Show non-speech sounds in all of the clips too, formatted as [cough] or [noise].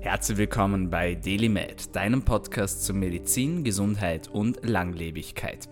Herzlich willkommen bei DailyMed, deinem Podcast zu Medizin, Gesundheit und Langlebigkeit.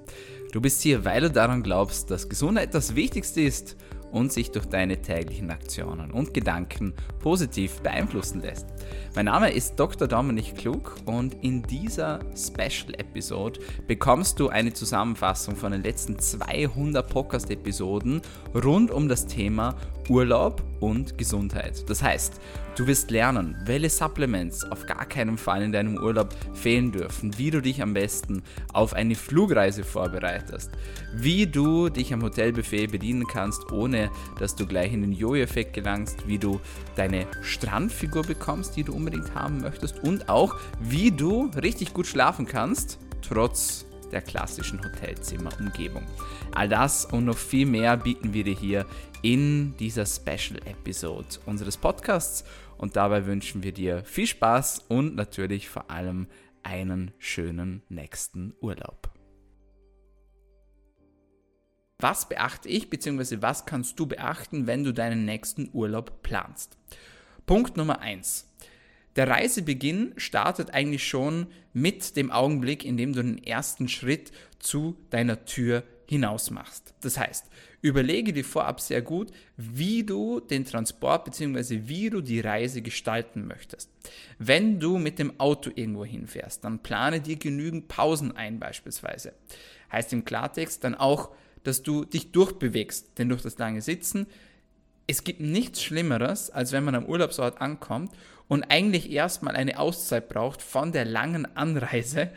Du bist hier, weil du daran glaubst, dass Gesundheit das Wichtigste ist und sich durch deine täglichen Aktionen und Gedanken positiv beeinflussen lässt. Mein Name ist Dr. Dominik Klug und in dieser Special-Episode bekommst du eine Zusammenfassung von den letzten 200 Podcast-Episoden rund um das Thema Urlaub und Gesundheit. Das heißt, du wirst lernen, welche Supplements auf gar keinen Fall in deinem Urlaub fehlen dürfen, wie du dich am besten auf eine Flugreise vorbereitest, wie du dich am Hotelbuffet bedienen kannst, ohne dass du gleich in den Jojo-Effekt gelangst, wie du deine Strandfigur bekommst, die du unbedingt haben möchtest und auch, wie du richtig gut schlafen kannst, trotz der klassischen Hotelzimmerumgebung. All das und noch viel mehr bieten wir dir hier in dieser Special Episode unseres Podcasts und dabei wünschen wir dir viel Spaß und natürlich vor allem einen schönen nächsten Urlaub. Was beachte ich bzw. was kannst du beachten, wenn du deinen nächsten Urlaub planst? Punkt Nummer 1. Der Reisebeginn startet eigentlich schon mit dem Augenblick, in dem du den ersten Schritt zu deiner Tür hinaus machst. Das heißt, überlege dir vorab sehr gut, wie du den Transport bzw. wie du die Reise gestalten möchtest. Wenn du mit dem Auto irgendwo hinfährst, dann plane dir genügend Pausen ein beispielsweise. Heißt im Klartext dann auch, dass du dich durchbewegst, denn durch das lange Sitzen es gibt nichts Schlimmeres, als wenn man am Urlaubsort ankommt und eigentlich erstmal eine Auszeit braucht von der langen Anreise.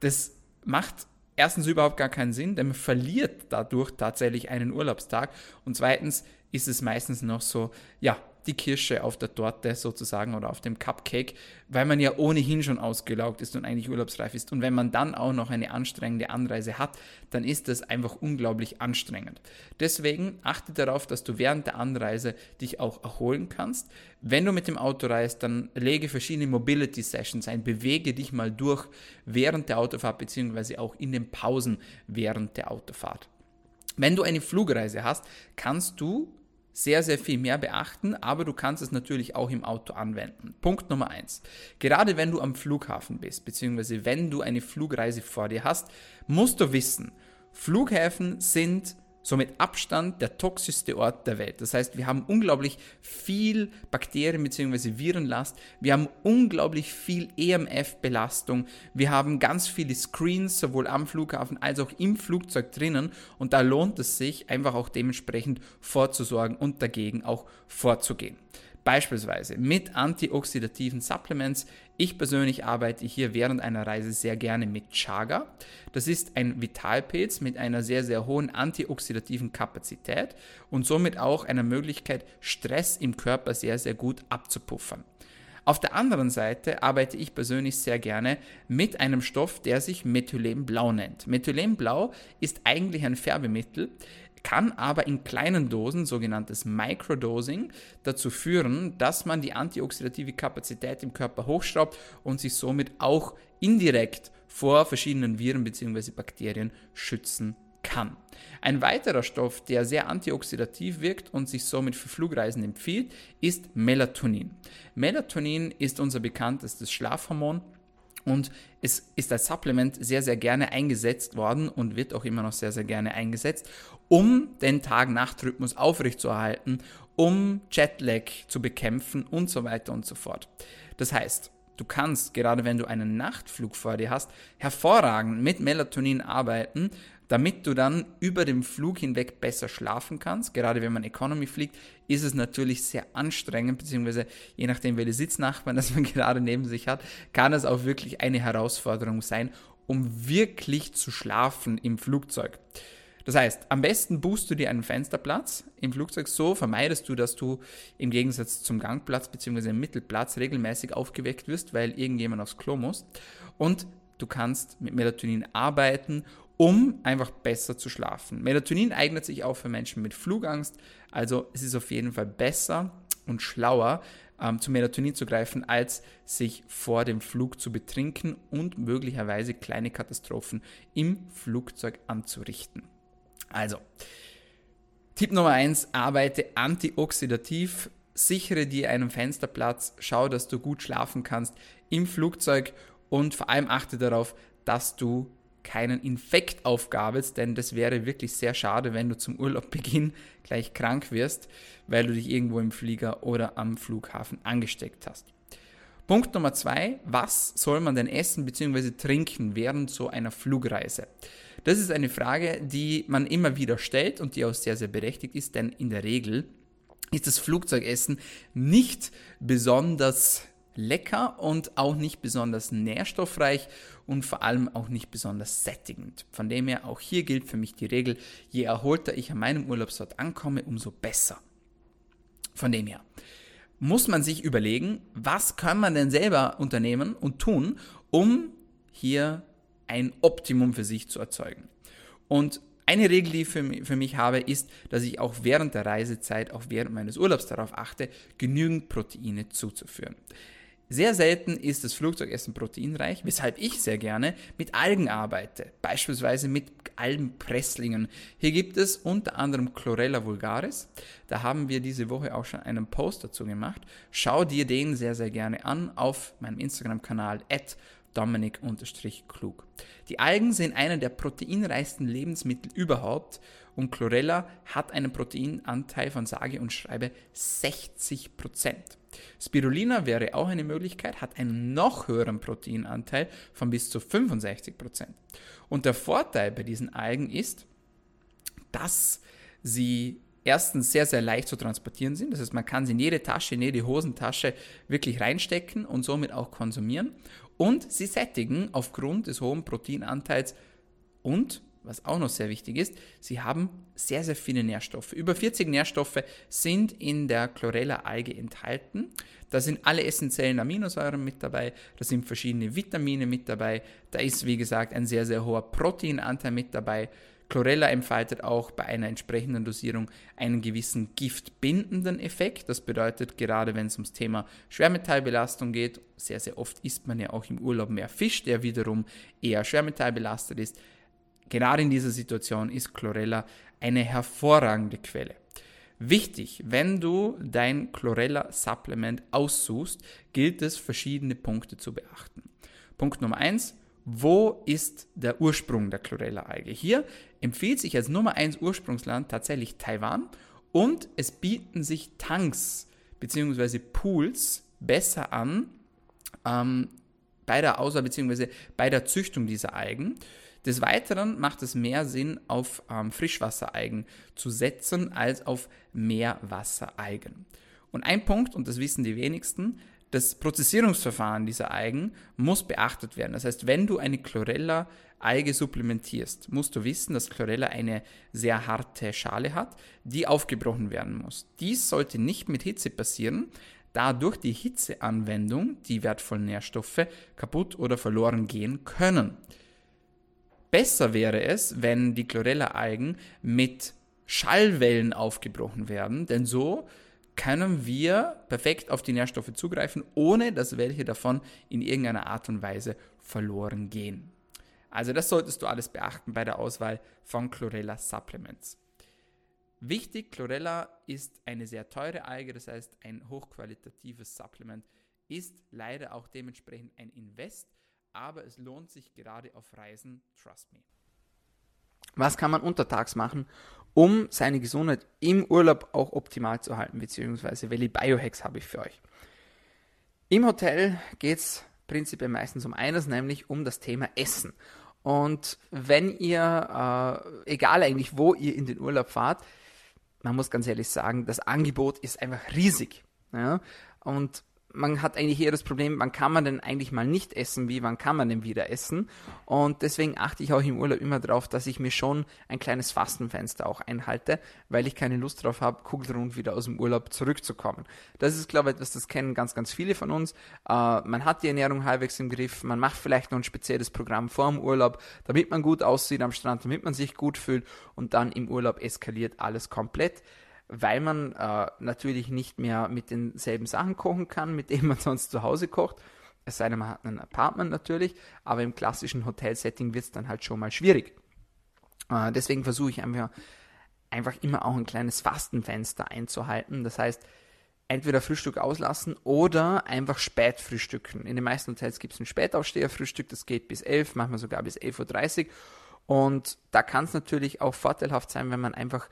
Das macht erstens überhaupt gar keinen Sinn, denn man verliert dadurch tatsächlich einen Urlaubstag. Und zweitens ist es meistens noch so, ja, die Kirsche auf der Torte sozusagen oder auf dem Cupcake, weil man ja ohnehin schon ausgelaugt ist und eigentlich urlaubsreif ist. Und wenn man dann auch noch eine anstrengende Anreise hat, dann ist das einfach unglaublich anstrengend. Deswegen achte darauf, dass du während der Anreise dich auch erholen kannst. Wenn du mit dem Auto reist, dann lege verschiedene Mobility Sessions ein, bewege dich mal durch während der Autofahrt beziehungsweise auch in den Pausen während der Autofahrt. Wenn du eine Flugreise hast, kannst du sehr, sehr viel mehr beachten, aber du kannst es natürlich auch im Auto anwenden. Punkt Nummer eins: Gerade wenn du am Flughafen bist, beziehungsweise wenn du eine Flugreise vor dir hast, musst du wissen, Flughäfen sind somit Abstand der toxischste Ort der Welt. Das heißt, wir haben unglaublich viel Bakterien bzw. Virenlast, wir haben unglaublich viel EMF-Belastung, wir haben ganz viele Screens sowohl am Flughafen als auch im Flugzeug drinnen und da lohnt es sich einfach auch dementsprechend vorzusorgen und dagegen auch vorzugehen. Beispielsweise mit antioxidativen Supplements. Ich persönlich arbeite hier während einer Reise sehr gerne mit Chaga. Das ist ein Vitalpilz mit einer sehr, sehr hohen antioxidativen Kapazität und somit auch einer Möglichkeit, Stress im Körper sehr, sehr gut abzupuffern. Auf der anderen Seite arbeite ich persönlich sehr gerne mit einem Stoff, der sich Methylenblau nennt. Methylenblau ist eigentlich ein Färbemittel, kann aber in kleinen Dosen, sogenanntes Microdosing, dazu führen, dass man die antioxidative Kapazität im Körper hochschraubt und sich somit auch indirekt vor verschiedenen Viren bzw. Bakterien schützen kann. Ein weiterer Stoff, der sehr antioxidativ wirkt und sich somit für Flugreisen empfiehlt, ist Melatonin. Melatonin ist unser bekanntestes Schlafhormon und es ist als Supplement sehr, sehr gerne eingesetzt worden und wird auch immer noch sehr, sehr gerne eingesetzt, um den Tag-Nacht-Rhythmus aufrechtzuerhalten, um Jetlag zu bekämpfen und so weiter und so fort. Das heißt, du kannst, gerade wenn du einen Nachtflug vor dir hast, hervorragend mit Melatonin arbeiten, damit du dann über den Flug hinweg besser schlafen kannst. Gerade wenn man Economy fliegt, ist es natürlich sehr anstrengend, beziehungsweise je nachdem, welche Sitznachbarn [laughs] das man gerade neben sich hat, kann es auch wirklich eine Herausforderung sein, um wirklich zu schlafen im Flugzeug. Das heißt, am besten buchst du dir einen Fensterplatz im Flugzeug. So vermeidest du, dass du im Gegensatz zum Gangplatz bzw. Mittelplatz regelmäßig aufgeweckt wirst, weil irgendjemand aufs Klo muss. Und du kannst mit Melatonin arbeiten um einfach besser zu schlafen. Melatonin eignet sich auch für Menschen mit Flugangst, also es ist auf jeden Fall besser und schlauer, ähm, zu Melatonin zu greifen, als sich vor dem Flug zu betrinken und möglicherweise kleine Katastrophen im Flugzeug anzurichten. Also, Tipp Nummer 1, arbeite antioxidativ sichere dir einen Fensterplatz, schau, dass du gut schlafen kannst im Flugzeug und vor allem achte darauf, dass du keinen Infekt aufgabelst, denn das wäre wirklich sehr schade, wenn du zum Urlaubbeginn [laughs] gleich krank wirst, weil du dich irgendwo im Flieger oder am Flughafen angesteckt hast. Punkt Nummer zwei, was soll man denn essen bzw. trinken während so einer Flugreise? Das ist eine Frage, die man immer wieder stellt und die auch sehr, sehr berechtigt ist, denn in der Regel ist das Flugzeugessen nicht besonders lecker und auch nicht besonders nährstoffreich und vor allem auch nicht besonders sättigend. Von dem her, auch hier gilt für mich die Regel, je erholter ich an meinem Urlaubsort ankomme, umso besser. Von dem her muss man sich überlegen, was kann man denn selber unternehmen und tun, um hier ein Optimum für sich zu erzeugen. Und eine Regel, die ich für, für mich habe, ist, dass ich auch während der Reisezeit, auch während meines Urlaubs darauf achte, genügend Proteine zuzuführen. Sehr selten ist das Flugzeugessen proteinreich, weshalb ich sehr gerne mit Algen arbeite, beispielsweise mit Algenpresslingen. Hier gibt es unter anderem Chlorella vulgaris. Da haben wir diese Woche auch schon einen Post dazu gemacht. Schau dir den sehr, sehr gerne an auf meinem Instagram-Kanal Dominik-klug. Die Algen sind einer der proteinreichsten Lebensmittel überhaupt und Chlorella hat einen Proteinanteil von sage und schreibe 60 Prozent. Spirulina wäre auch eine Möglichkeit, hat einen noch höheren Proteinanteil von bis zu 65 Prozent. Und der Vorteil bei diesen Algen ist, dass sie erstens sehr, sehr leicht zu transportieren sind. Das heißt, man kann sie in jede Tasche, in jede Hosentasche wirklich reinstecken und somit auch konsumieren. Und sie sättigen aufgrund des hohen Proteinanteils und was auch noch sehr wichtig ist, sie haben sehr, sehr viele Nährstoffe. Über 40 Nährstoffe sind in der Chlorella-Alge enthalten. Da sind alle essentiellen Aminosäuren mit dabei, da sind verschiedene Vitamine mit dabei, da ist, wie gesagt, ein sehr, sehr hoher Proteinanteil mit dabei. Chlorella entfaltet auch bei einer entsprechenden Dosierung einen gewissen giftbindenden Effekt. Das bedeutet, gerade wenn es ums Thema Schwermetallbelastung geht, sehr, sehr oft isst man ja auch im Urlaub mehr Fisch, der wiederum eher schwermetallbelastet ist, Gerade in dieser Situation ist Chlorella eine hervorragende Quelle. Wichtig, wenn du dein Chlorella-Supplement aussuchst, gilt es, verschiedene Punkte zu beachten. Punkt Nummer eins: wo ist der Ursprung der Chlorella-Alge? Hier empfiehlt sich als Nummer eins Ursprungsland tatsächlich Taiwan und es bieten sich Tanks bzw. Pools besser an ähm, bei der Auswahl bzw. bei der Züchtung dieser Algen. Des Weiteren macht es mehr Sinn, auf ähm, Frischwassereigen zu setzen, als auf Meerwassereigen. Und ein Punkt, und das wissen die wenigsten, das Prozessierungsverfahren dieser Algen muss beachtet werden. Das heißt, wenn du eine Chlorella-Alge supplementierst, musst du wissen, dass Chlorella eine sehr harte Schale hat, die aufgebrochen werden muss. Dies sollte nicht mit Hitze passieren, da durch die Hitzeanwendung die wertvollen Nährstoffe kaputt oder verloren gehen können. Besser wäre es, wenn die Chlorella-Algen mit Schallwellen aufgebrochen werden, denn so können wir perfekt auf die Nährstoffe zugreifen, ohne dass welche davon in irgendeiner Art und Weise verloren gehen. Also das solltest du alles beachten bei der Auswahl von Chlorella Supplements. Wichtig, Chlorella ist eine sehr teure Alge, das heißt ein hochqualitatives Supplement ist leider auch dementsprechend ein Invest, aber es lohnt sich gerade auf Reisen, trust me. Was kann man untertags machen, um seine Gesundheit im Urlaub auch optimal zu halten, beziehungsweise welche Biohacks habe ich für euch? Im Hotel geht es prinzipiell meistens um eines, nämlich um das Thema Essen. Und wenn ihr, äh, egal eigentlich wo ihr in den Urlaub fahrt, man muss ganz ehrlich sagen, das Angebot ist einfach riesig. Ja? Und man hat eigentlich eher das Problem, wann kann man denn eigentlich mal nicht essen, wie wann kann man denn wieder essen. Und deswegen achte ich auch im Urlaub immer darauf, dass ich mir schon ein kleines Fastenfenster auch einhalte, weil ich keine Lust darauf habe, kugelrund wieder aus dem Urlaub zurückzukommen. Das ist, glaube ich, etwas, das kennen ganz, ganz viele von uns. Äh, man hat die Ernährung halbwegs im Griff, man macht vielleicht noch ein spezielles Programm vor dem Urlaub, damit man gut aussieht am Strand, damit man sich gut fühlt und dann im Urlaub eskaliert alles komplett weil man äh, natürlich nicht mehr mit denselben Sachen kochen kann, mit denen man [laughs] sonst zu Hause kocht. Es sei denn, man hat ein Apartment natürlich, aber im klassischen Hotelsetting wird es dann halt schon mal schwierig. Äh, deswegen versuche ich einfach, einfach immer auch ein kleines Fastenfenster einzuhalten. Das heißt, entweder Frühstück auslassen oder einfach spät frühstücken. In den meisten Hotels gibt es ein Spätaufsteherfrühstück, das geht bis 11, manchmal sogar bis 11.30 Uhr. Und da kann es natürlich auch vorteilhaft sein, wenn man einfach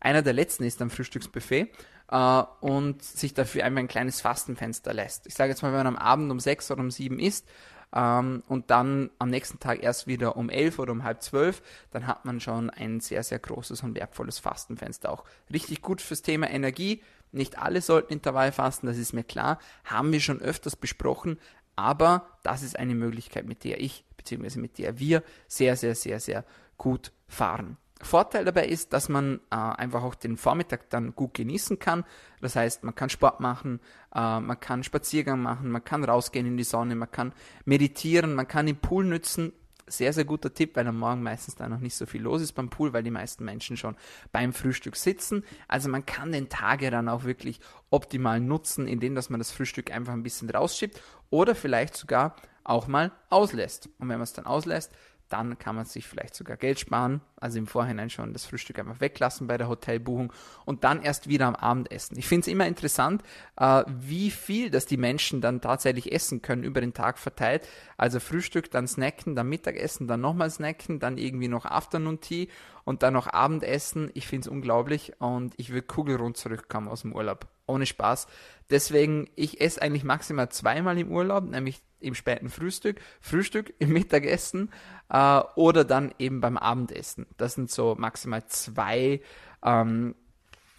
einer der letzten ist am Frühstücksbuffet äh, und sich dafür einfach ein kleines Fastenfenster lässt. Ich sage jetzt mal, wenn man am Abend um 6 oder um 7 isst, ähm, und dann am nächsten Tag erst wieder um 11 oder um halb 12, dann hat man schon ein sehr, sehr großes und wertvolles Fastenfenster. Auch richtig gut fürs Thema Energie. Nicht alle sollten Intervall fasten, das ist mir klar. Haben wir schon öfters besprochen. Aber das ist eine Möglichkeit, mit der ich bzw. mit der wir sehr, sehr, sehr, sehr gut fahren. Vorteil dabei ist, dass man äh, einfach auch den Vormittag dann gut genießen kann. Das heißt, man kann Sport machen, äh, man kann Spaziergang machen, man kann rausgehen in die Sonne, man kann meditieren, man kann den Pool nützen. Sehr, sehr guter Tipp, weil am Morgen meistens da noch nicht so viel los ist beim Pool, weil die meisten Menschen schon beim Frühstück sitzen. Also man kann den Tag ja dann auch wirklich optimal nutzen, indem dass man das Frühstück einfach ein bisschen rausschiebt oder vielleicht sogar auch mal auslässt. Und wenn man es dann auslässt, dann kann man sich vielleicht sogar Geld sparen, also im Vorhinein schon das Frühstück einfach weglassen bei der Hotelbuchung und dann erst wieder am Abend essen. Ich finde es immer interessant, äh, wie viel das die Menschen dann tatsächlich essen können über den Tag verteilt. Also Frühstück, dann snacken, dann Mittagessen, dann nochmal snacken, dann irgendwie noch Afternoon Tea und dann noch Abendessen. Ich finde es unglaublich und ich würde kugelrund zurückkommen aus dem Urlaub. Ohne Spaß. Deswegen, ich esse eigentlich maximal zweimal im Urlaub, nämlich im späten Frühstück, Frühstück [laughs] im Mittagessen äh, oder dann eben beim Abendessen. Das sind so maximal zwei ähm,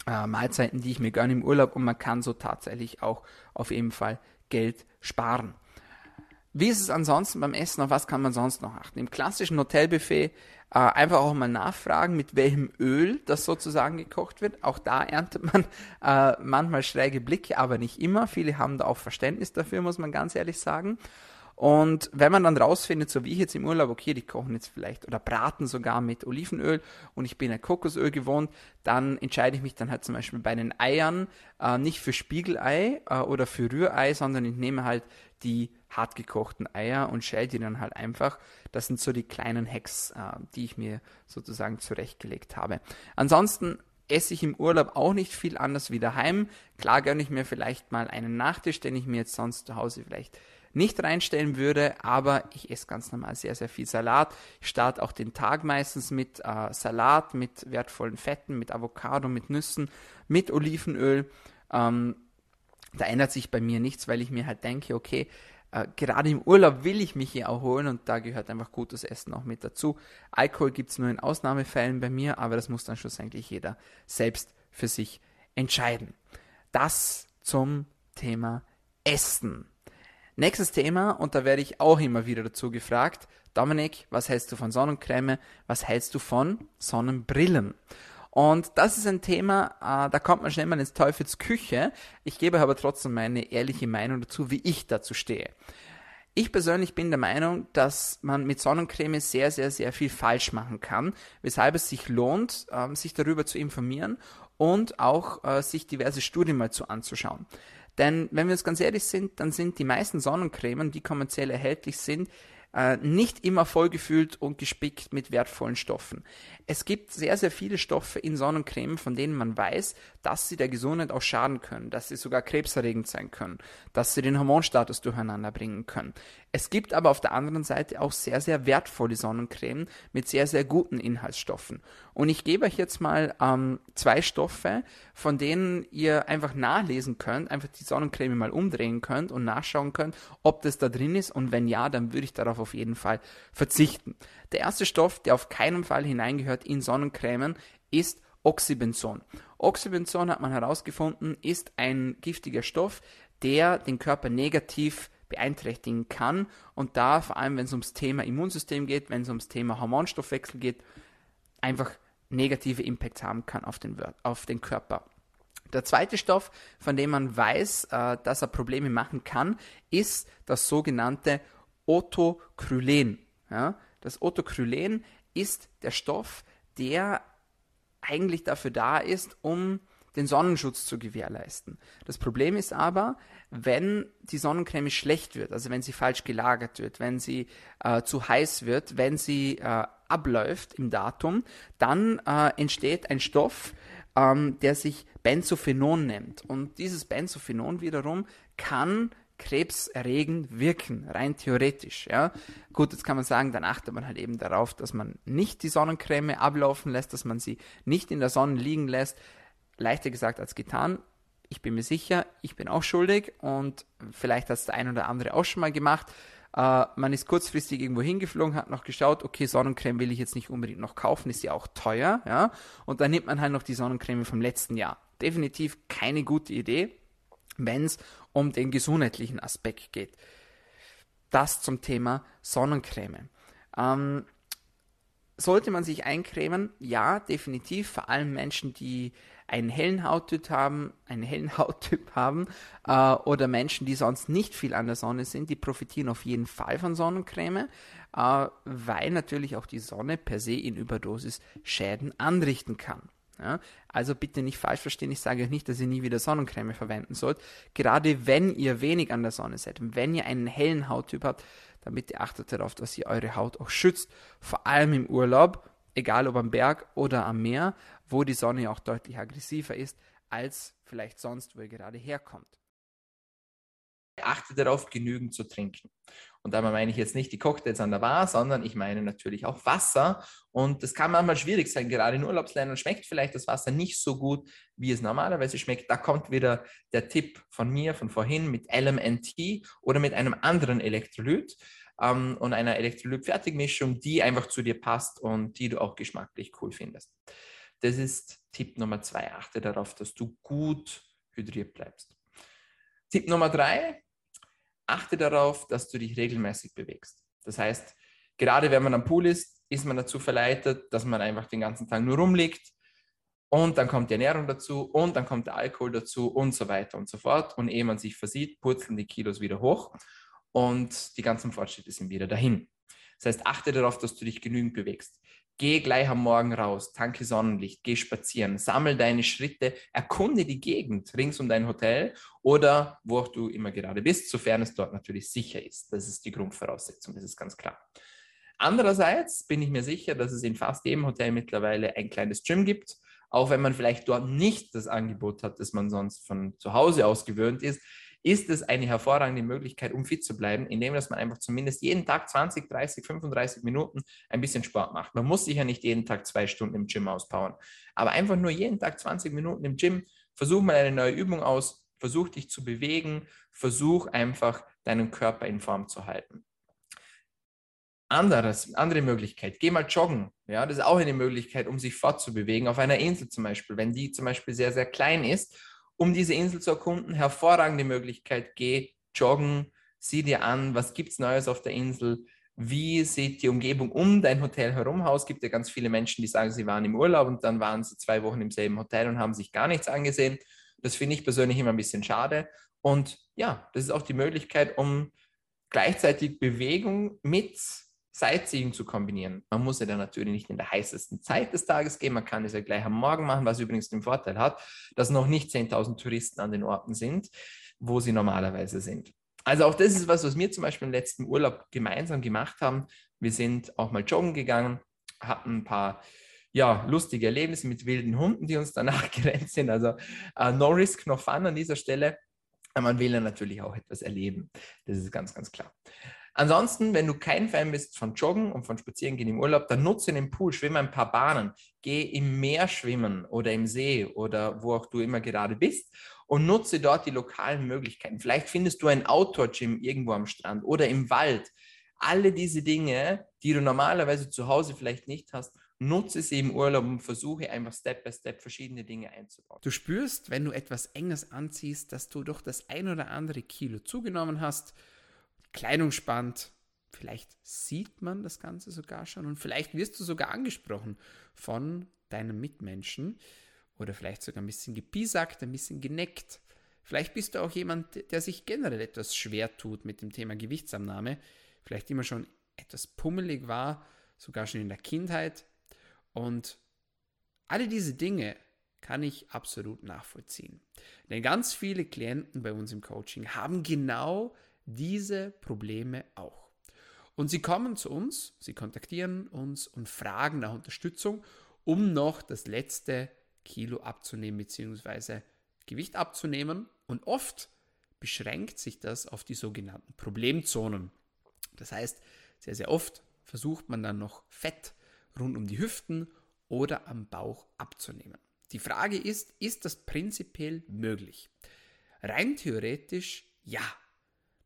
äh, Mahlzeiten, die ich mir gönne im Urlaub und man kann so tatsächlich auch auf jeden Fall Geld sparen. Wie ist es ansonsten beim Essen? Auf was kann man sonst noch achten? Im klassischen Hotelbuffet äh, einfach auch mal nachfragen, mit welchem Öl das sozusagen gekocht wird. Auch da erntet man [laughs] äh, manchmal schräge Blicke, aber nicht immer. Viele haben da auch Verständnis dafür, muss man ganz ehrlich sagen. Und wenn man dann rausfindet, so wie ich jetzt im Urlaub, okay, die kochen jetzt vielleicht oder braten sogar mit Olivenöl und ich bin ein Kokosöl gewohnt, dann entscheide ich mich dann halt zum Beispiel bei den Eiern äh, nicht für Spiegelei äh, oder für Rührei, sondern ich nehme halt die hartgekochten Eier und schäle die dann halt einfach. Das sind so die kleinen Hacks, äh, die ich mir sozusagen zurechtgelegt habe. Ansonsten esse ich im Urlaub auch nicht viel anders wie daheim. Klar gönne ich mir vielleicht mal einen Nachtisch, den ich mir jetzt sonst zu Hause vielleicht nicht reinstellen würde, aber ich esse ganz normal sehr, sehr viel Salat. Ich starte auch den Tag meistens mit äh, Salat, mit wertvollen Fetten, mit Avocado, mit Nüssen, mit Olivenöl. Ähm, da ändert sich bei mir nichts, weil ich mir halt denke, okay, äh, gerade im Urlaub will ich mich hier erholen und da gehört einfach gutes Essen auch mit dazu. Alkohol gibt es nur in Ausnahmefällen bei mir, aber das muss dann schlussendlich jeder selbst für sich entscheiden. Das zum Thema Essen. Nächstes Thema, und da werde ich auch immer wieder dazu gefragt, Dominik, was hältst du von Sonnencreme? Was hältst du von Sonnenbrillen? Und das ist ein Thema, äh, da kommt man schnell mal ins Teufels Küche. Ich gebe aber trotzdem meine ehrliche Meinung dazu, wie ich dazu stehe. Ich persönlich bin der Meinung, dass man mit Sonnencreme sehr, sehr, sehr viel falsch machen kann, weshalb es sich lohnt, äh, sich darüber zu informieren und auch äh, sich diverse Studien mal zu anzuschauen. Denn wenn wir uns ganz ehrlich sind, dann sind die meisten Sonnencremen, die kommerziell erhältlich sind, äh, nicht immer vollgefüllt und gespickt mit wertvollen Stoffen. Es gibt sehr, sehr viele Stoffe in Sonnencreme, von denen man weiß, dass sie der Gesundheit auch schaden können, dass sie sogar krebserregend sein können, dass sie den Hormonstatus durcheinander bringen können. Es gibt aber auf der anderen Seite auch sehr, sehr wertvolle Sonnencreme mit sehr, sehr guten Inhaltsstoffen. Und ich gebe euch jetzt mal ähm, zwei Stoffe, von denen ihr einfach nachlesen könnt, einfach die Sonnencreme mal umdrehen könnt und nachschauen könnt, ob das da drin ist. Und wenn ja, dann würde ich darauf auf jeden Fall verzichten. Der erste Stoff, der auf keinen Fall hineingehört in Sonnencremen, ist Oxybenzon. Oxybenzon hat man herausgefunden, ist ein giftiger Stoff, der den Körper negativ beeinträchtigen kann und da vor allem, wenn es ums Thema Immunsystem geht, wenn es ums Thema Hormonstoffwechsel geht, einfach negative Impacts haben kann auf den, auf den Körper. Der zweite Stoff, von dem man weiß, äh, dass er Probleme machen kann, ist das sogenannte Otocrylen. Ja? Das Otocrylen ist der Stoff, der eigentlich dafür da ist, um den Sonnenschutz zu gewährleisten. Das Problem ist aber, wenn die Sonnencreme schlecht wird, also wenn sie falsch gelagert wird, wenn sie äh, zu heiß wird, wenn sie äh, abläuft im Datum, dann äh, entsteht ein Stoff, ähm, der sich Benzophenon nennt. Und dieses Benzophenon wiederum kann krebserregend wirken, rein theoretisch. Ja. Gut, jetzt kann man sagen, dann achtet man halt eben darauf, dass man nicht die Sonnencreme ablaufen lässt, dass man sie nicht in der Sonne liegen lässt. Leichter gesagt als getan. Ich bin mir sicher, ich bin auch schuldig und vielleicht hat es der ein oder andere auch schon mal gemacht. Uh, man ist kurzfristig irgendwo hingeflogen, hat noch geschaut, okay, Sonnencreme will ich jetzt nicht unbedingt noch kaufen, ist ja auch teuer, ja. Und dann nimmt man halt noch die Sonnencreme vom letzten Jahr. Definitiv keine gute Idee, wenn es um den gesundheitlichen Aspekt geht. Das zum Thema Sonnencreme. Ähm, sollte man sich eincremen? Ja, definitiv. Vor allem Menschen, die einen hellen Hauttyp haben, einen hellen [laughs] Hauttyp haben äh, oder Menschen, die sonst nicht viel an der Sonne sind, die profitieren auf jeden Fall von Sonnencreme, äh, weil natürlich auch die Sonne per se in Überdosis Schäden anrichten kann. Ja? Also bitte nicht falsch verstehen, ich sage euch nicht, dass ihr nie wieder Sonnencreme verwenden sollt. Gerade wenn ihr wenig an der Sonne seid, wenn ihr einen hellen Hauttyp habt, dann bitte achtet darauf, dass ihr eure Haut auch schützt, vor allem im Urlaub, egal ob am Berg oder am Meer, wo die Sonne auch deutlich aggressiver ist als vielleicht sonst, wo ihr gerade herkommt. Achte darauf, genügend zu trinken. Und dabei meine ich jetzt nicht die Cocktails an der Bar, sondern ich meine natürlich auch Wasser. Und das kann manchmal schwierig sein. Gerade in Urlaubsländern schmeckt vielleicht das Wasser nicht so gut, wie es normalerweise schmeckt. Da kommt wieder der Tipp von mir von vorhin mit LMNT oder mit einem anderen Elektrolyt ähm, und einer Elektrolyt-Fertigmischung, die einfach zu dir passt und die du auch geschmacklich cool findest. Das ist Tipp Nummer zwei. Achte darauf, dass du gut hydriert bleibst. Tipp Nummer drei, achte darauf, dass du dich regelmäßig bewegst. Das heißt, gerade wenn man am Pool ist, ist man dazu verleitet, dass man einfach den ganzen Tag nur rumliegt und dann kommt die Ernährung dazu und dann kommt der Alkohol dazu und so weiter und so fort. Und ehe man sich versieht, purzeln die Kilos wieder hoch und die ganzen Fortschritte sind wieder dahin. Das heißt, achte darauf, dass du dich genügend bewegst. Geh gleich am Morgen raus, tanke Sonnenlicht, geh spazieren, sammel deine Schritte, erkunde die Gegend rings um dein Hotel oder wo auch du immer gerade bist, sofern es dort natürlich sicher ist. Das ist die Grundvoraussetzung, das ist ganz klar. Andererseits bin ich mir sicher, dass es in fast jedem Hotel mittlerweile ein kleines Gym gibt, auch wenn man vielleicht dort nicht das Angebot hat, das man sonst von zu Hause aus gewöhnt ist ist es eine hervorragende Möglichkeit, um fit zu bleiben, indem dass man einfach zumindest jeden Tag 20, 30, 35 Minuten ein bisschen Sport macht. Man muss sich ja nicht jeden Tag zwei Stunden im Gym auspowern, aber einfach nur jeden Tag 20 Minuten im Gym. Versuch mal eine neue Übung aus, versuch dich zu bewegen, versuch einfach deinen Körper in Form zu halten. Anderes, andere Möglichkeit, geh mal joggen. Ja, das ist auch eine Möglichkeit, um sich fortzubewegen, auf einer Insel zum Beispiel. Wenn die zum Beispiel sehr, sehr klein ist um diese Insel zu erkunden. Hervorragende Möglichkeit. Geh joggen, sieh dir an, was gibt es Neues auf der Insel. Wie sieht die Umgebung um dein Hotel herum aus? Es gibt ja ganz viele Menschen, die sagen, sie waren im Urlaub und dann waren sie zwei Wochen im selben Hotel und haben sich gar nichts angesehen. Das finde ich persönlich immer ein bisschen schade. Und ja, das ist auch die Möglichkeit, um gleichzeitig Bewegung mit Sightseeing zu kombinieren. Man muss ja dann natürlich nicht in der heißesten Zeit des Tages gehen, man kann es ja gleich am Morgen machen, was übrigens den Vorteil hat, dass noch nicht 10.000 Touristen an den Orten sind, wo sie normalerweise sind. Also auch das ist was, was wir zum Beispiel im letzten Urlaub gemeinsam gemacht haben. Wir sind auch mal joggen gegangen, hatten ein paar ja, lustige Erlebnisse mit wilden Hunden, die uns danach [laughs] gerannt sind. Also uh, no risk, no fun an dieser Stelle. Man will ja natürlich auch etwas erleben. Das ist ganz, ganz klar. Ansonsten, wenn du kein Fan bist von Joggen und von Spazierengehen im Urlaub, dann nutze den Pool, schwimme ein paar Bahnen, geh im Meer schwimmen oder im See oder wo auch du immer gerade bist und nutze dort die lokalen Möglichkeiten. Vielleicht findest du ein Outdoor-Gym irgendwo am Strand oder im Wald. Alle diese Dinge, die du normalerweise zu Hause vielleicht nicht hast, nutze sie im Urlaub und versuche einfach Step by Step verschiedene Dinge einzubauen. Du spürst, wenn du etwas Enges anziehst, dass du doch das ein oder andere Kilo zugenommen hast Kleidung spannt. Vielleicht sieht man das Ganze sogar schon und vielleicht wirst du sogar angesprochen von deinem Mitmenschen oder vielleicht sogar ein bisschen gepiesackt, ein bisschen geneckt. Vielleicht bist du auch jemand, der sich generell etwas schwer tut mit dem Thema Gewichtsabnahme, vielleicht immer schon etwas pummelig war, sogar schon in der Kindheit. Und alle diese Dinge kann ich absolut nachvollziehen. Denn ganz viele Klienten bei uns im Coaching haben genau diese Probleme auch. Und sie kommen zu uns, sie kontaktieren uns und fragen nach Unterstützung, um noch das letzte Kilo abzunehmen bzw. Gewicht abzunehmen. Und oft beschränkt sich das auf die sogenannten Problemzonen. Das heißt, sehr, sehr oft versucht man dann noch Fett rund um die Hüften oder am Bauch abzunehmen. Die Frage ist, ist das prinzipiell möglich? Rein theoretisch ja.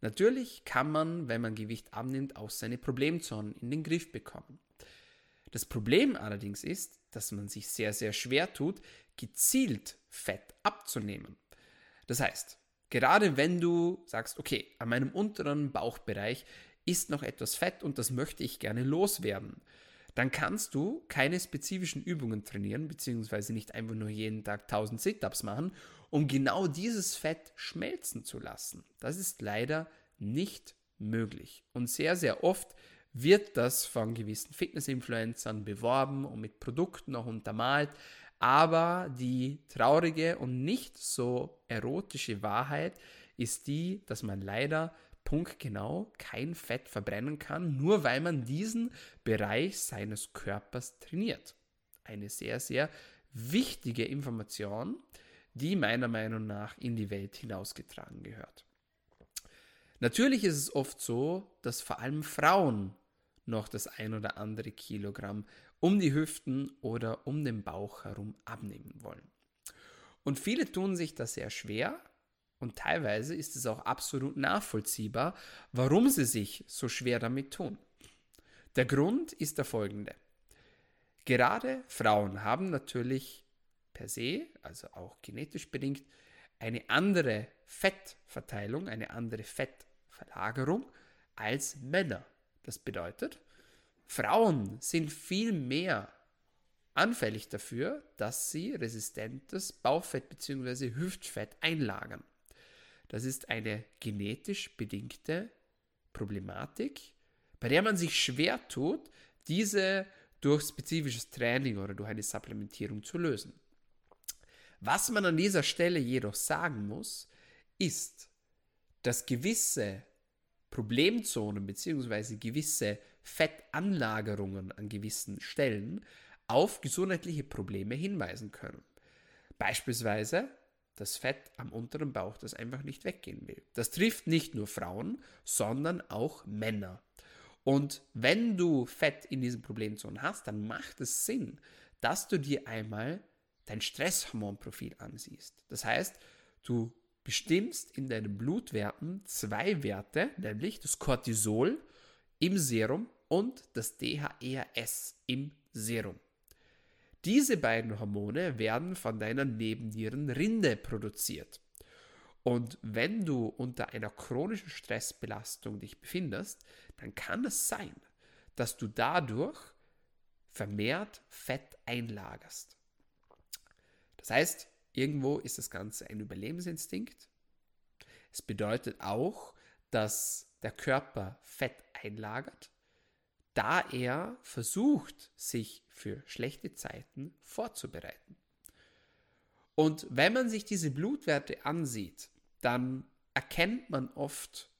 Natürlich kann man, wenn man Gewicht abnimmt, auch seine Problemzonen in den Griff bekommen. Das Problem allerdings ist, dass man sich sehr, sehr schwer tut, gezielt Fett abzunehmen. Das heißt, gerade wenn du sagst, okay, an meinem unteren Bauchbereich ist noch etwas Fett und das möchte ich gerne loswerden, dann kannst du keine spezifischen Übungen trainieren, beziehungsweise nicht einfach nur jeden Tag 1000 Sit-Ups machen, um genau dieses Fett schmelzen zu lassen. Das ist leider nicht möglich. Und sehr, sehr oft wird das von gewissen Fitness-Influencern beworben und mit Produkten auch untermalt. Aber die traurige und nicht so erotische Wahrheit ist die, dass man leider punktgenau kein Fett verbrennen kann, nur weil man diesen Bereich seines Körpers trainiert. Eine sehr, sehr wichtige Information, die meiner Meinung nach in die Welt hinausgetragen gehört. Natürlich ist es oft so, dass vor allem Frauen noch das ein oder andere Kilogramm um die Hüften oder um den Bauch herum abnehmen wollen. Und viele tun sich das sehr schwer, und teilweise ist es auch absolut nachvollziehbar, warum sie sich so schwer damit tun. Der Grund ist der folgende. Gerade Frauen haben natürlich per se, also auch genetisch bedingt, eine andere Fettverteilung, eine andere Fettverlagerung als Männer. Das bedeutet, Frauen sind viel mehr anfällig dafür, dass sie resistentes Bauchfett bzw. Hüftfett einlagern. Das ist eine genetisch bedingte Problematik, bei der man sich schwer tut, diese durch spezifisches Training oder durch eine Supplementierung zu lösen. Was man an dieser Stelle jedoch sagen muss, ist, dass gewisse Problemzonen bzw. gewisse Fettanlagerungen an gewissen Stellen auf gesundheitliche Probleme hinweisen können. Beispielsweise das Fett am unteren Bauch, das einfach nicht weggehen will. Das trifft nicht nur Frauen, sondern auch Männer. Und wenn du Fett in diesen Problemzonen hast, dann macht es Sinn, dass du dir einmal dein Stresshormonprofil ansiehst. Das heißt, du bestimmst in deinen Blutwerten zwei Werte, nämlich das Cortisol im Serum und das DHEAS im Serum. Diese beiden Hormone werden von deiner Nebennierenrinde produziert. Und wenn du unter einer chronischen Stressbelastung dich befindest, dann kann es sein, dass du dadurch vermehrt Fett einlagerst. Das heißt, irgendwo ist das Ganze ein Überlebensinstinkt. Es bedeutet auch, dass der Körper Fett einlagert da er versucht, sich für schlechte Zeiten vorzubereiten. Und wenn man sich diese Blutwerte ansieht, dann erkennt man oft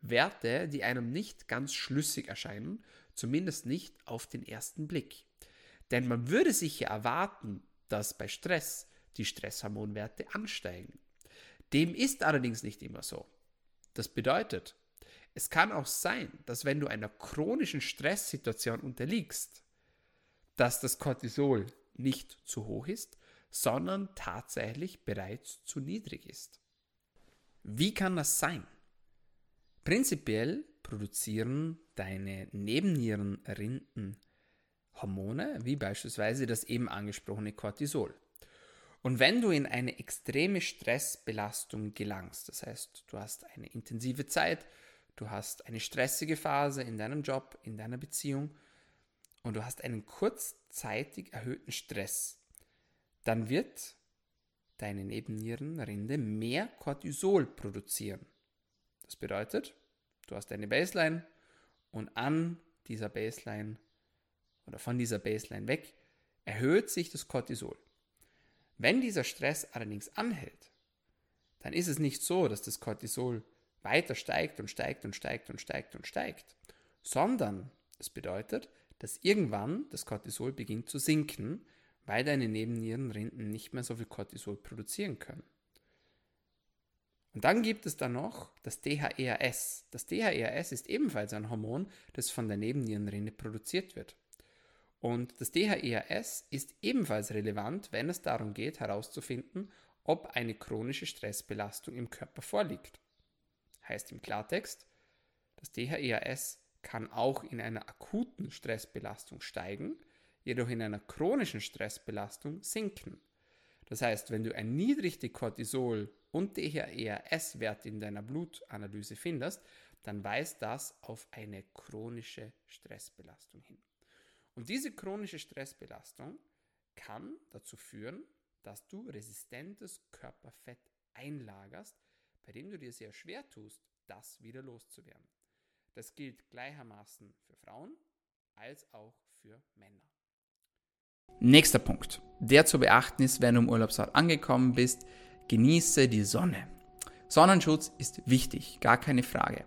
Werte, die einem nicht ganz schlüssig erscheinen, zumindest nicht auf den ersten Blick. Denn man würde sich ja erwarten, dass bei Stress die Stresshormonwerte ansteigen. Dem ist allerdings nicht immer so. Das bedeutet, es kann auch sein, dass wenn du einer chronischen Stresssituation unterliegst, dass das Cortisol nicht zu hoch ist, sondern tatsächlich bereits zu niedrig ist. Wie kann das sein? Prinzipiell produzieren deine Nebennierenrinden Hormone, wie beispielsweise das eben angesprochene Cortisol. Und wenn du in eine extreme Stressbelastung gelangst, das heißt, du hast eine intensive Zeit, du hast eine stressige Phase in deinem Job, in deiner Beziehung und du hast einen kurzzeitig erhöhten Stress, dann wird deine Nebennierenrinde mehr Cortisol produzieren. Das bedeutet, du hast eine Baseline und an dieser Baseline oder von dieser Baseline weg erhöht sich das Cortisol. Wenn dieser Stress allerdings anhält, dann ist es nicht so, dass das Cortisol weiter steigt und steigt und steigt und steigt und steigt, sondern es bedeutet, dass irgendwann das Cortisol beginnt zu sinken, weil deine Nebennierenrinden nicht mehr so viel Cortisol produzieren können. Und dann gibt es da noch das DHEAS. Das DHEAS ist ebenfalls ein Hormon, das von der Nebennierenrinde produziert wird. Und das DHEAS ist ebenfalls relevant, wenn es darum geht, herauszufinden, ob eine chronische Stressbelastung im Körper vorliegt. Heißt im Klartext, das DHEAS kann auch in einer akuten Stressbelastung steigen, jedoch in einer chronischen Stressbelastung sinken. Das heißt, wenn du ein niedrigste Cortisol und DHEAS-Wert in deiner Blutanalyse findest, dann weist das auf eine chronische Stressbelastung hin. Und diese chronische Stressbelastung kann dazu führen, dass du resistentes Körperfett einlagerst, bei dem du dir sehr schwer tust, das wieder loszuwerden. Das gilt gleichermaßen für Frauen als auch für Männer. Nächster Punkt, der zu beachten ist, wenn du im Urlaubsort angekommen bist, genieße die Sonne. Sonnenschutz ist wichtig, gar keine Frage.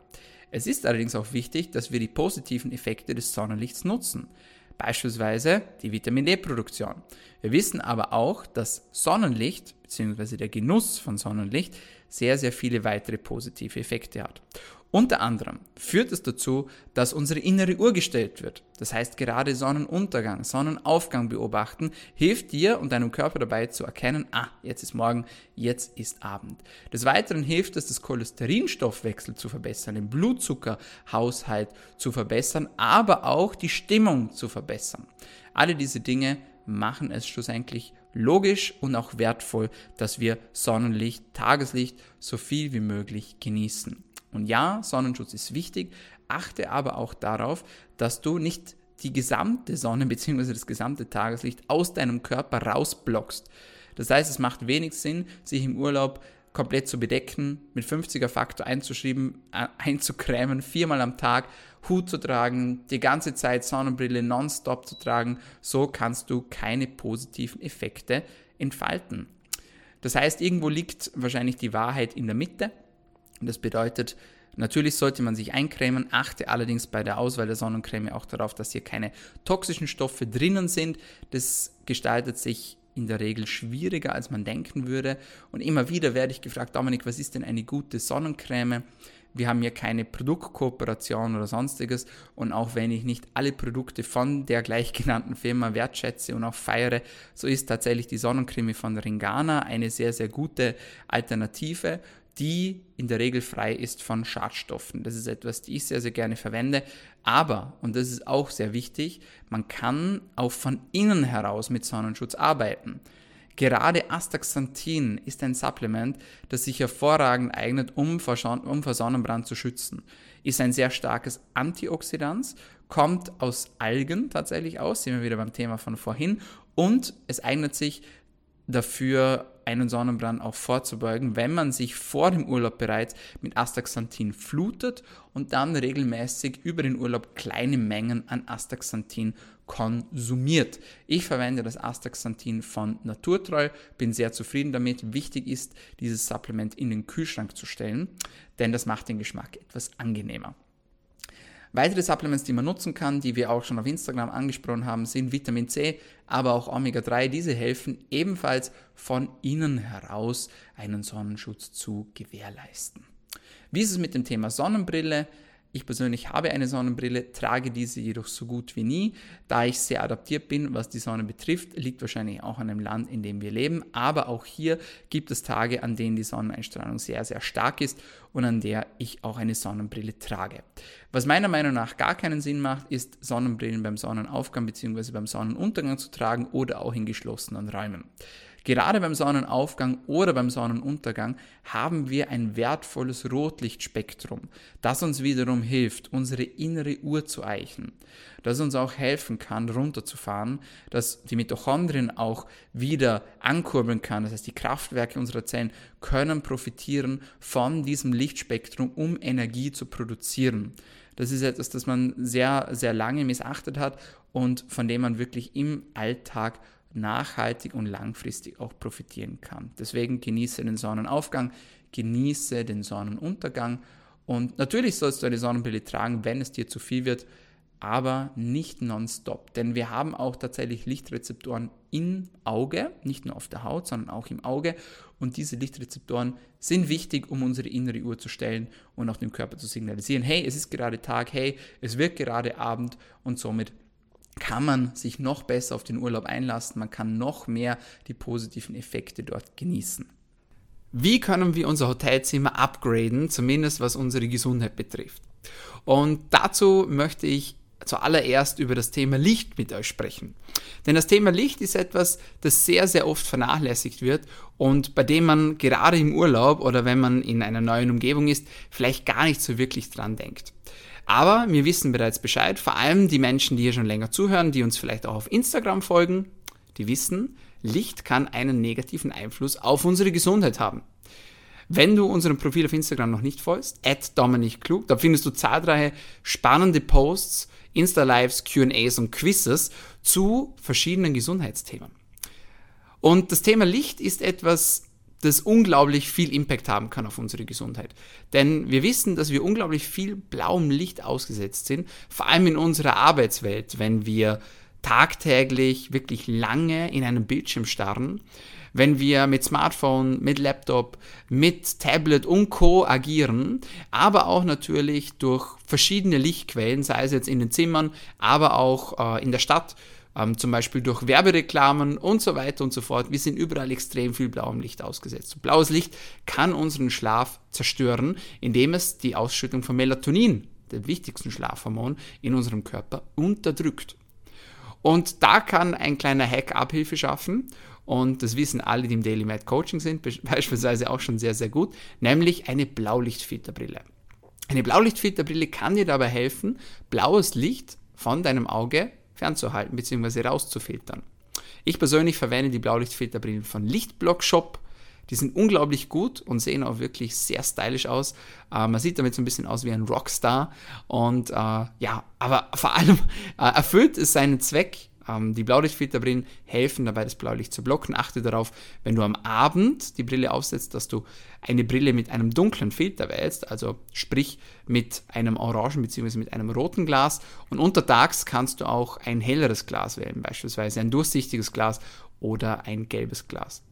Es ist allerdings auch wichtig, dass wir die positiven Effekte des Sonnenlichts nutzen, beispielsweise die Vitamin D-Produktion. Wir wissen aber auch, dass Sonnenlicht bzw. der Genuss von Sonnenlicht sehr, sehr viele weitere positive Effekte hat. Unter anderem führt es dazu, dass unsere innere Uhr gestellt wird. Das heißt, gerade Sonnenuntergang, Sonnenaufgang beobachten hilft dir und deinem Körper dabei zu erkennen, ah, jetzt ist Morgen, jetzt ist Abend. Des Weiteren hilft es, das Cholesterinstoffwechsel zu verbessern, den Blutzuckerhaushalt zu verbessern, aber auch die Stimmung zu verbessern. Alle diese Dinge machen es schlussendlich logisch und auch wertvoll, dass wir Sonnenlicht, Tageslicht so viel wie möglich genießen. Und ja, Sonnenschutz ist wichtig, achte aber auch darauf, dass du nicht die gesamte Sonne bzw. das gesamte Tageslicht aus deinem Körper rausblockst. Das heißt, es macht wenig Sinn, sich im Urlaub komplett zu bedecken, mit 50er Faktor einzuschreiben, äh, einzukrämen, viermal am Tag Hut zu tragen, die ganze Zeit Sonnenbrille nonstop zu tragen. So kannst du keine positiven Effekte entfalten. Das heißt, irgendwo liegt wahrscheinlich die Wahrheit in der Mitte. Das bedeutet, natürlich sollte man sich eincremen, achte allerdings bei der Auswahl der Sonnencreme auch darauf, dass hier keine toxischen Stoffe drinnen sind. Das gestaltet sich in der Regel schwieriger, als man denken würde. Und immer wieder werde ich gefragt, Dominik, was ist denn eine gute Sonnencreme? Wir haben hier keine Produktkooperation oder sonstiges. Und auch wenn ich nicht alle Produkte von der gleich genannten Firma wertschätze und auch feiere, so ist tatsächlich die Sonnencreme von Ringana eine sehr, sehr gute Alternative die in der Regel frei ist von Schadstoffen. Das ist etwas, die ich sehr, sehr gerne verwende. Aber, und das ist auch sehr wichtig, man kann auch von innen heraus mit Sonnenschutz arbeiten. Gerade Astaxanthin ist ein Supplement, das sich hervorragend eignet, um vor, um vor Sonnenbrand zu schützen. Ist ein sehr starkes Antioxidant, kommt aus Algen tatsächlich aus, sind wir wieder beim Thema von vorhin, und es eignet sich dafür, einen Sonnenbrand auch vorzubeugen, wenn man sich vor dem Urlaub bereits mit Astaxanthin flutet und dann regelmäßig über den Urlaub kleine Mengen an Astaxanthin konsumiert. Ich verwende das Astaxanthin von Naturtreu, bin sehr zufrieden damit. Wichtig ist, dieses Supplement in den Kühlschrank zu stellen, denn das macht den Geschmack etwas angenehmer. Weitere Supplements, die man nutzen kann, die wir auch schon auf Instagram angesprochen haben, sind Vitamin C, aber auch Omega-3. Diese helfen ebenfalls von innen heraus einen Sonnenschutz zu gewährleisten. Wie ist es mit dem Thema Sonnenbrille? Ich persönlich habe eine Sonnenbrille, trage diese jedoch so gut wie nie, da ich sehr adaptiert bin, was die Sonne betrifft. Liegt wahrscheinlich auch an dem Land, in dem wir leben. Aber auch hier gibt es Tage, an denen die Sonneneinstrahlung sehr, sehr stark ist und an der ich auch eine Sonnenbrille trage. Was meiner Meinung nach gar keinen Sinn macht, ist Sonnenbrillen beim Sonnenaufgang bzw. beim Sonnenuntergang zu tragen oder auch in geschlossenen Räumen. Gerade beim Sonnenaufgang oder beim Sonnenuntergang haben wir ein wertvolles Rotlichtspektrum, das uns wiederum hilft, unsere innere Uhr zu eichen, das uns auch helfen kann, runterzufahren, dass die Mitochondrien auch wieder ankurbeln kann, das heißt die Kraftwerke unserer Zellen können profitieren von diesem Lichtspektrum, um Energie zu produzieren. Das ist etwas, das man sehr, sehr lange missachtet hat und von dem man wirklich im Alltag nachhaltig und langfristig auch profitieren kann. Deswegen genieße den Sonnenaufgang, genieße den Sonnenuntergang und natürlich sollst du eine Sonnenbrille tragen, wenn es dir zu viel wird. aber nicht nonstop. Denn wir haben auch tatsächlich Lichtrezeptoren im Auge, nicht nur auf der Haut, sondern auch im Auge. Und diese Lichtrezeptoren sind wichtig, um unsere innere Uhr zu stellen und auch dem Körper zu signalisieren, hey, es ist gerade Tag, hey, es wird gerade Abend und somit kann man sich noch besser auf den Urlaub einlassen, man kann noch mehr die positiven Effekte dort genießen. Wie können wir unser Hotelzimmer upgraden, zumindest was unsere Gesundheit betrifft? Und dazu möchte ich zuallererst über das Thema Licht mit euch sprechen. Denn das Thema Licht ist etwas, das sehr, sehr oft vernachlässigt wird und bei dem man gerade im Urlaub oder wenn man in einer neuen Umgebung ist, vielleicht gar nicht so wirklich dran denkt. Aber wir wissen bereits Bescheid, vor allem die Menschen, die hier schon länger zuhören, die uns vielleicht auch auf Instagram folgen, die wissen, Licht kann einen negativen Einfluss auf unsere Gesundheit haben. Wenn du unserem Profil auf Instagram noch nicht folgst, at Dominik Klug, da findest du zahlreiche spannende Posts, Insta-Lives, QAs und Quizzes zu verschiedenen Gesundheitsthemen. Und das Thema Licht ist etwas, das unglaublich viel Impact haben kann auf unsere Gesundheit. Denn wir wissen, dass wir unglaublich viel blauem Licht ausgesetzt sind, vor allem in unserer Arbeitswelt, wenn wir tagtäglich wirklich lange in einem Bildschirm starren, wenn wir mit Smartphone, mit Laptop, mit Tablet und Co agieren, aber auch natürlich durch verschiedene Lichtquellen, sei es jetzt in den Zimmern, aber auch äh, in der Stadt, ähm, zum Beispiel durch Werbereklamen und so weiter und so fort. Wir sind überall extrem viel blauem Licht ausgesetzt. blaues Licht kann unseren Schlaf zerstören, indem es die Ausschüttung von Melatonin, dem wichtigsten Schlafhormon, in unserem Körper unterdrückt. Und da kann ein kleiner Hack Abhilfe schaffen. Und das wissen alle, die im Daily Mad Coaching sind, [laughs] beispielsweise auch schon sehr, sehr gut, nämlich eine Blaulichtfilterbrille. Eine Blaulichtfilterbrille kann dir dabei helfen, blaues Licht von deinem Auge fernzuhalten bzw. rauszufiltern. Ich persönlich verwende die Blaulichtfilterbrillen von Lichtblock Shop. Die sind unglaublich gut und sehen auch wirklich sehr stylisch aus. Äh, man sieht damit so ein bisschen aus wie ein Rockstar. Und äh, ja, aber vor allem äh, erfüllt es seinen Zweck ähm, die Blaulichtfilterbrillen helfen dabei, das Blaulicht zu blocken. Achte darauf, wenn du am Abend die Brille aufsetzt, dass du eine Brille mit einem dunklen Filter wählst, also sprich mit einem orangen bzw. mit einem roten Glas. Und untertags kannst du auch ein helleres Glas wählen, beispielsweise ein durchsichtiges Glas oder ein gelbes Glas.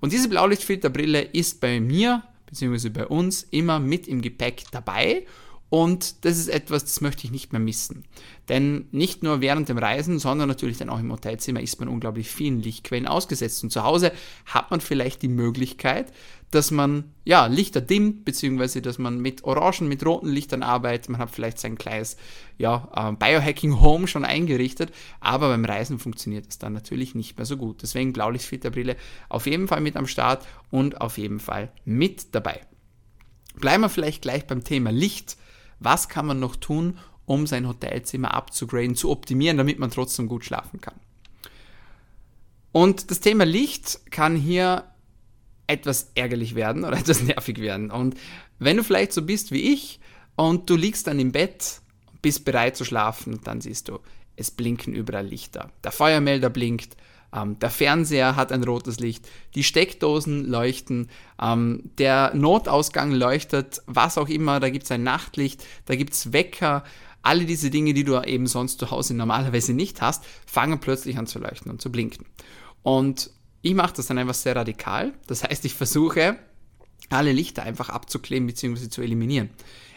Und diese Blaulichtfilterbrille ist bei mir bzw. bei uns immer mit im Gepäck dabei und das ist etwas, das möchte ich nicht mehr missen. Denn nicht nur während dem Reisen, sondern natürlich dann auch im Hotelzimmer ist man unglaublich vielen Lichtquellen ausgesetzt. Und zu Hause hat man vielleicht die Möglichkeit, dass man ja, Lichter dimmt, beziehungsweise dass man mit orangen, mit roten Lichtern arbeitet. Man hat vielleicht sein kleines ja, äh, Biohacking Home schon eingerichtet, aber beim Reisen funktioniert es dann natürlich nicht mehr so gut. Deswegen Blaulichtfilterbrille auf jeden Fall mit am Start und auf jeden Fall mit dabei. Bleiben wir vielleicht gleich beim Thema Licht was kann man noch tun, um sein Hotelzimmer abzugraden, zu optimieren, damit man trotzdem gut schlafen kann. Und das Thema Licht kann hier etwas ärgerlich werden oder [laughs] etwas nervig werden. Und wenn du vielleicht so bist wie ich und du liegst dann im Bett, bist bereit zu schlafen, dann siehst du, es blinken überall Lichter. Der Feuermelder blinkt, ähm, der Fernseher hat ein rotes Licht, die Steckdosen leuchten, ähm, der Notausgang leuchtet, was auch immer, da gibt es ein Nachtlicht, da gibt es Wecker, alle diese Dinge, die du eben sonst zu Hause normalerweise nicht hast, fangen plötzlich an zu leuchten und zu blinken. Und ich mache das dann einfach sehr radikal. Das heißt, ich versuche, alle Lichter einfach abzukleben bzw. zu eliminieren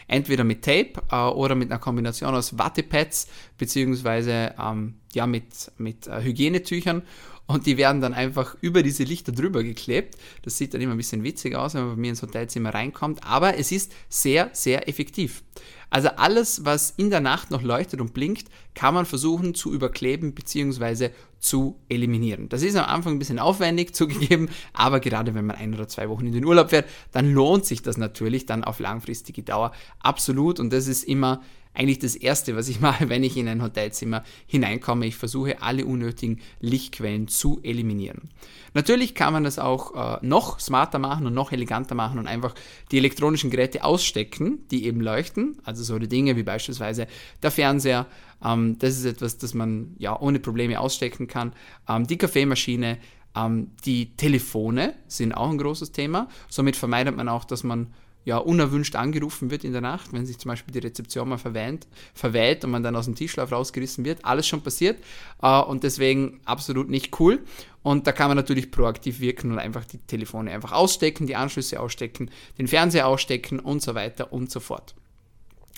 entweder mit Tape äh, oder mit einer Kombination aus Wattepads beziehungsweise ähm, ja, mit, mit äh, Hygienetüchern und die werden dann einfach über diese Lichter drüber geklebt. Das sieht dann immer ein bisschen witzig aus, wenn man bei mir ins Hotelzimmer reinkommt, aber es ist sehr, sehr effektiv. Also alles, was in der Nacht noch leuchtet und blinkt, kann man versuchen zu überkleben bzw. zu eliminieren. Das ist am Anfang ein bisschen aufwendig [laughs] zugegeben, aber gerade wenn man ein oder zwei Wochen in den Urlaub fährt, dann lohnt sich das natürlich dann auf langfristige Dauer absolut und das ist immer eigentlich das Erste, was ich [laughs] mache, wenn ich in ein Hotelzimmer hineinkomme. Ich versuche, alle unnötigen Lichtquellen zu eliminieren. Natürlich kann man das auch äh, noch smarter machen und noch eleganter machen und einfach die elektronischen Geräte ausstecken, die eben leuchten. Also so die Dinge wie beispielsweise der Fernseher. Ähm, das ist etwas, das man ja ohne Probleme ausstecken kann. Ähm, die Kaffeemaschine, ähm, die Telefone sind auch ein großes Thema. Somit vermeidet man auch, dass man ja, unerwünscht angerufen wird in der Nacht, wenn sich zum Beispiel die Rezeption mal verwähnt, verwählt und man dann aus dem Tischschlaf rausgerissen wird. Alles schon passiert äh, und deswegen absolut nicht cool. Und da kann man natürlich proaktiv wirken und einfach die Telefone einfach ausstecken, die Anschlüsse ausstecken, den Fernseher ausstecken und so weiter und so fort.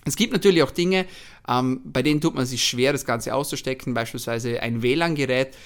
Es gibt natürlich auch Dinge, ähm, bei denen tut man sich schwer, das Ganze auszustecken, beispielsweise ein WLAN-Gerät,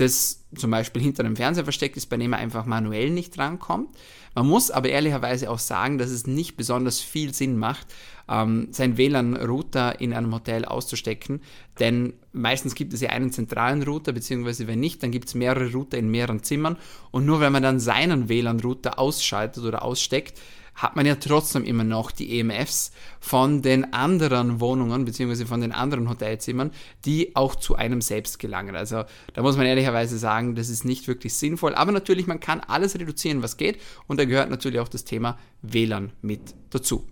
das zum Beispiel hinter einem Fernseher versteckt ist, bei dem man einfach manuell nicht drankommt. Man muss aber ehrlicherweise auch sagen, dass es nicht besonders viel Sinn macht, ähm, seinen WLAN-Router in einem Hotel auszustecken, denn meistens gibt es ja einen zentralen Router, beziehungsweise wenn nicht, dann gibt es mehrere Router in mehreren Zimmern und nur wenn man dann seinen WLAN-Router ausschaltet oder aussteckt, hat man ja trotzdem immer noch die EMFs von den anderen Wohnungen bzw. von den anderen Hotelzimmern, die auch zu einem selbst gelangen. Also da muss man ehrlicherweise sagen, das ist nicht wirklich sinnvoll. Aber natürlich, man kann alles reduzieren, was geht. Und da gehört natürlich auch das Thema WLAN mit dazu.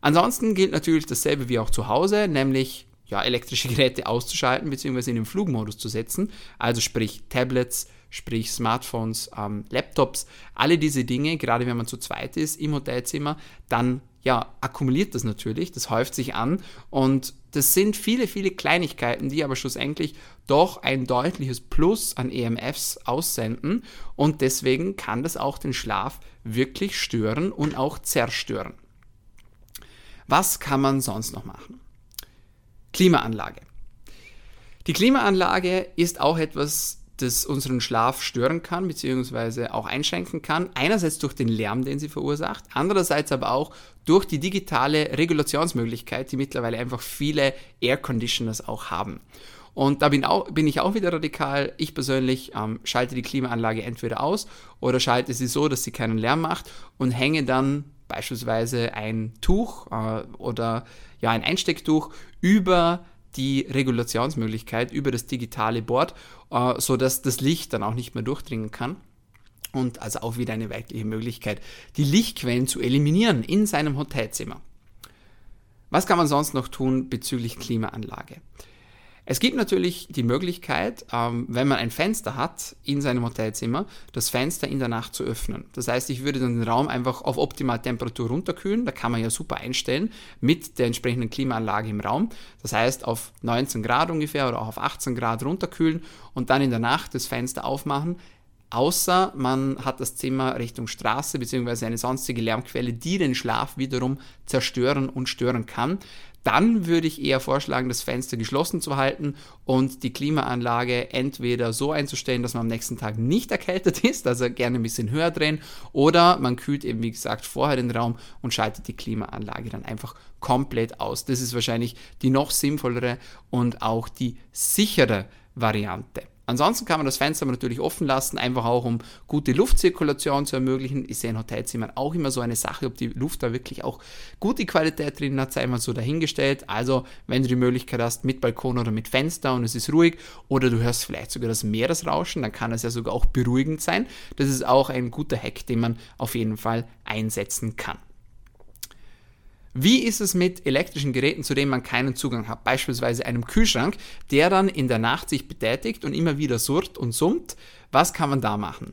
Ansonsten gilt natürlich dasselbe wie auch zu Hause, nämlich ja, elektrische [laughs] Geräte auszuschalten bzw. in den Flugmodus zu setzen. Also sprich Tablets, sprich Smartphones, ähm, Laptops, alle diese Dinge, gerade wenn man zu zweit ist im Hotelzimmer, dann ja, akkumuliert das natürlich, das häuft sich an und das sind viele, viele Kleinigkeiten, die aber schlussendlich doch ein deutliches Plus an EMFs aussenden und deswegen kann das auch den Schlaf wirklich stören und auch zerstören. Was kann man sonst noch machen? Klimaanlage. Die Klimaanlage ist auch etwas, das unseren Schlaf stören kann, beziehungsweise auch einschränken kann. Einerseits durch den Lärm, den sie verursacht, andererseits aber auch durch die digitale Regulationsmöglichkeit, die mittlerweile einfach viele Air Conditioners auch haben. Und da bin, auch, bin ich auch wieder radikal. Ich persönlich ähm, schalte die Klimaanlage entweder aus oder schalte sie so, dass sie keinen Lärm macht und hänge dann beispielsweise ein Tuch äh, oder ja ein Einstecktuch über die Regulationsmöglichkeit über das digitale Board, äh, sodass das Licht dann auch nicht mehr durchdringen kann. Und also auch wieder eine weibliche Möglichkeit, die Lichtquellen zu eliminieren in seinem Hotelzimmer. Was kann man sonst noch tun bezüglich Klimaanlage? Es gibt natürlich die Möglichkeit, ähm, wenn man ein Fenster hat in seinem Hotelzimmer, das Fenster in der Nacht zu öffnen. Das heißt, ich würde dann den Raum einfach auf Optimaltemperatur runterkühlen. Da kann man ja super einstellen mit der entsprechenden Klimaanlage im Raum. Das heißt, auf 19 Grad ungefähr oder auch auf 18 Grad runterkühlen und dann in der Nacht das Fenster aufmachen außer man hat das Zimmer Richtung Straße bzw. eine sonstige Lärmquelle, die den Schlaf wiederum zerstören und stören kann. Dann würde ich eher vorschlagen, das Fenster geschlossen zu halten und die Klimaanlage entweder so einzustellen, dass man am nächsten Tag nicht erkältet [laughs] ist, also gerne ein bisschen höher drehen, oder man kühlt eben, wie gesagt, vorher den Raum und schaltet die Klimaanlage dann einfach komplett aus. Das ist wahrscheinlich die noch sinnvollere und auch die sichere Variante. Ansonsten kann man das Fenster natürlich offen lassen, einfach auch um gute Luftzirkulation zu ermöglichen. Ist ja in Hotelzimmern auch immer so eine Sache, ob die Luft da wirklich auch gute Qualität drin hat, sei mal so dahingestellt. Also, wenn du die Möglichkeit hast, mit Balkon oder mit Fenster und es ist ruhig oder du hörst vielleicht sogar das Meeresrauschen, dann kann es ja sogar auch beruhigend sein. Das ist auch ein guter Hack, den man auf jeden Fall einsetzen kann. Wie ist es mit elektrischen Geräten, zu denen man keinen Zugang hat? Beispielsweise einem Kühlschrank, der dann in der Nacht sich betätigt und immer wieder surrt und summt. Was kann man da machen?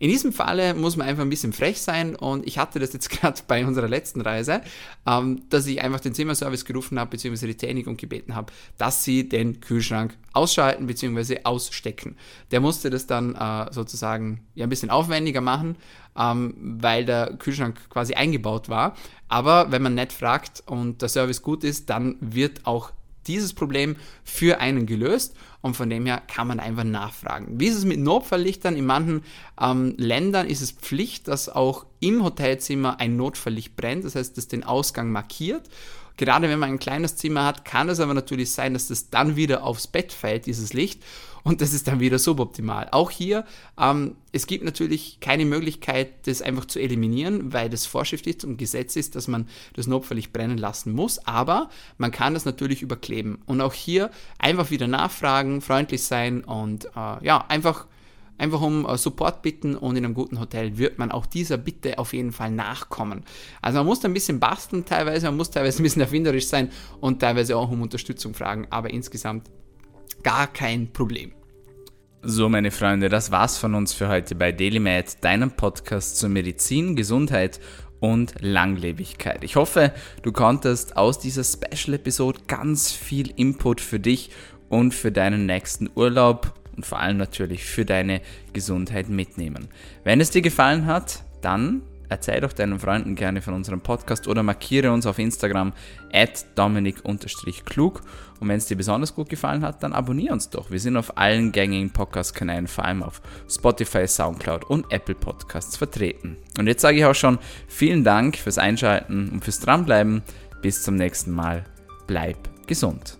In diesem Falle muss man einfach ein bisschen frech sein und ich hatte das jetzt [laughs] gerade bei unserer letzten Reise, ähm, dass ich einfach den Zimmerservice gerufen habe, beziehungsweise die Technik und gebeten habe, dass sie den Kühlschrank ausschalten, beziehungsweise ausstecken. Der musste das dann äh, sozusagen ja ein bisschen aufwendiger machen, ähm, weil der Kühlschrank quasi eingebaut war. Aber wenn man nett fragt und der Service gut ist, dann wird auch dieses Problem für einen gelöst und von dem her kann man einfach nachfragen. Wie ist es mit Notfalllichtern? In manchen ähm, Ländern ist es Pflicht, dass auch im Hotelzimmer ein Notfalllicht brennt, das heißt, das den Ausgang markiert. Gerade wenn man ein kleines Zimmer hat, kann es aber natürlich sein, dass das dann wieder aufs Bett fällt, dieses Licht und das ist dann wieder suboptimal. Auch hier, ähm, es gibt natürlich keine Möglichkeit, das einfach zu eliminieren, weil das Vorschrift ist und Gesetz ist, dass man das notfallig brennen lassen muss, aber man kann das natürlich überkleben. Und auch hier einfach wieder nachfragen, freundlich sein und äh, ja, einfach einfach um äh, Support bitten und in einem guten Hotel wird man auch dieser Bitte auf jeden Fall nachkommen. Also man muss da ein bisschen basteln teilweise, man muss teilweise ein bisschen erfinderisch sein und teilweise auch um Unterstützung fragen, aber insgesamt gar kein Problem. So, meine Freunde, das war's von uns für heute bei DailyMed, deinem Podcast zur Medizin, Gesundheit und Langlebigkeit. Ich hoffe, du konntest aus dieser Special-Episode ganz viel Input für dich und für deinen nächsten Urlaub und vor allem natürlich für deine Gesundheit mitnehmen. Wenn es dir gefallen hat, dann erzähl doch deinen Freunden gerne von unserem Podcast oder markiere uns auf Instagram at dominik-klug. Und wenn es dir besonders gut gefallen hat, dann abonniere uns doch. Wir sind auf allen gängigen Podcast-Kanälen, vor allem auf Spotify, Soundcloud und Apple Podcasts vertreten. Und jetzt sage ich auch schon vielen Dank fürs Einschalten und fürs Dranbleiben. Bis zum nächsten Mal. Bleib gesund.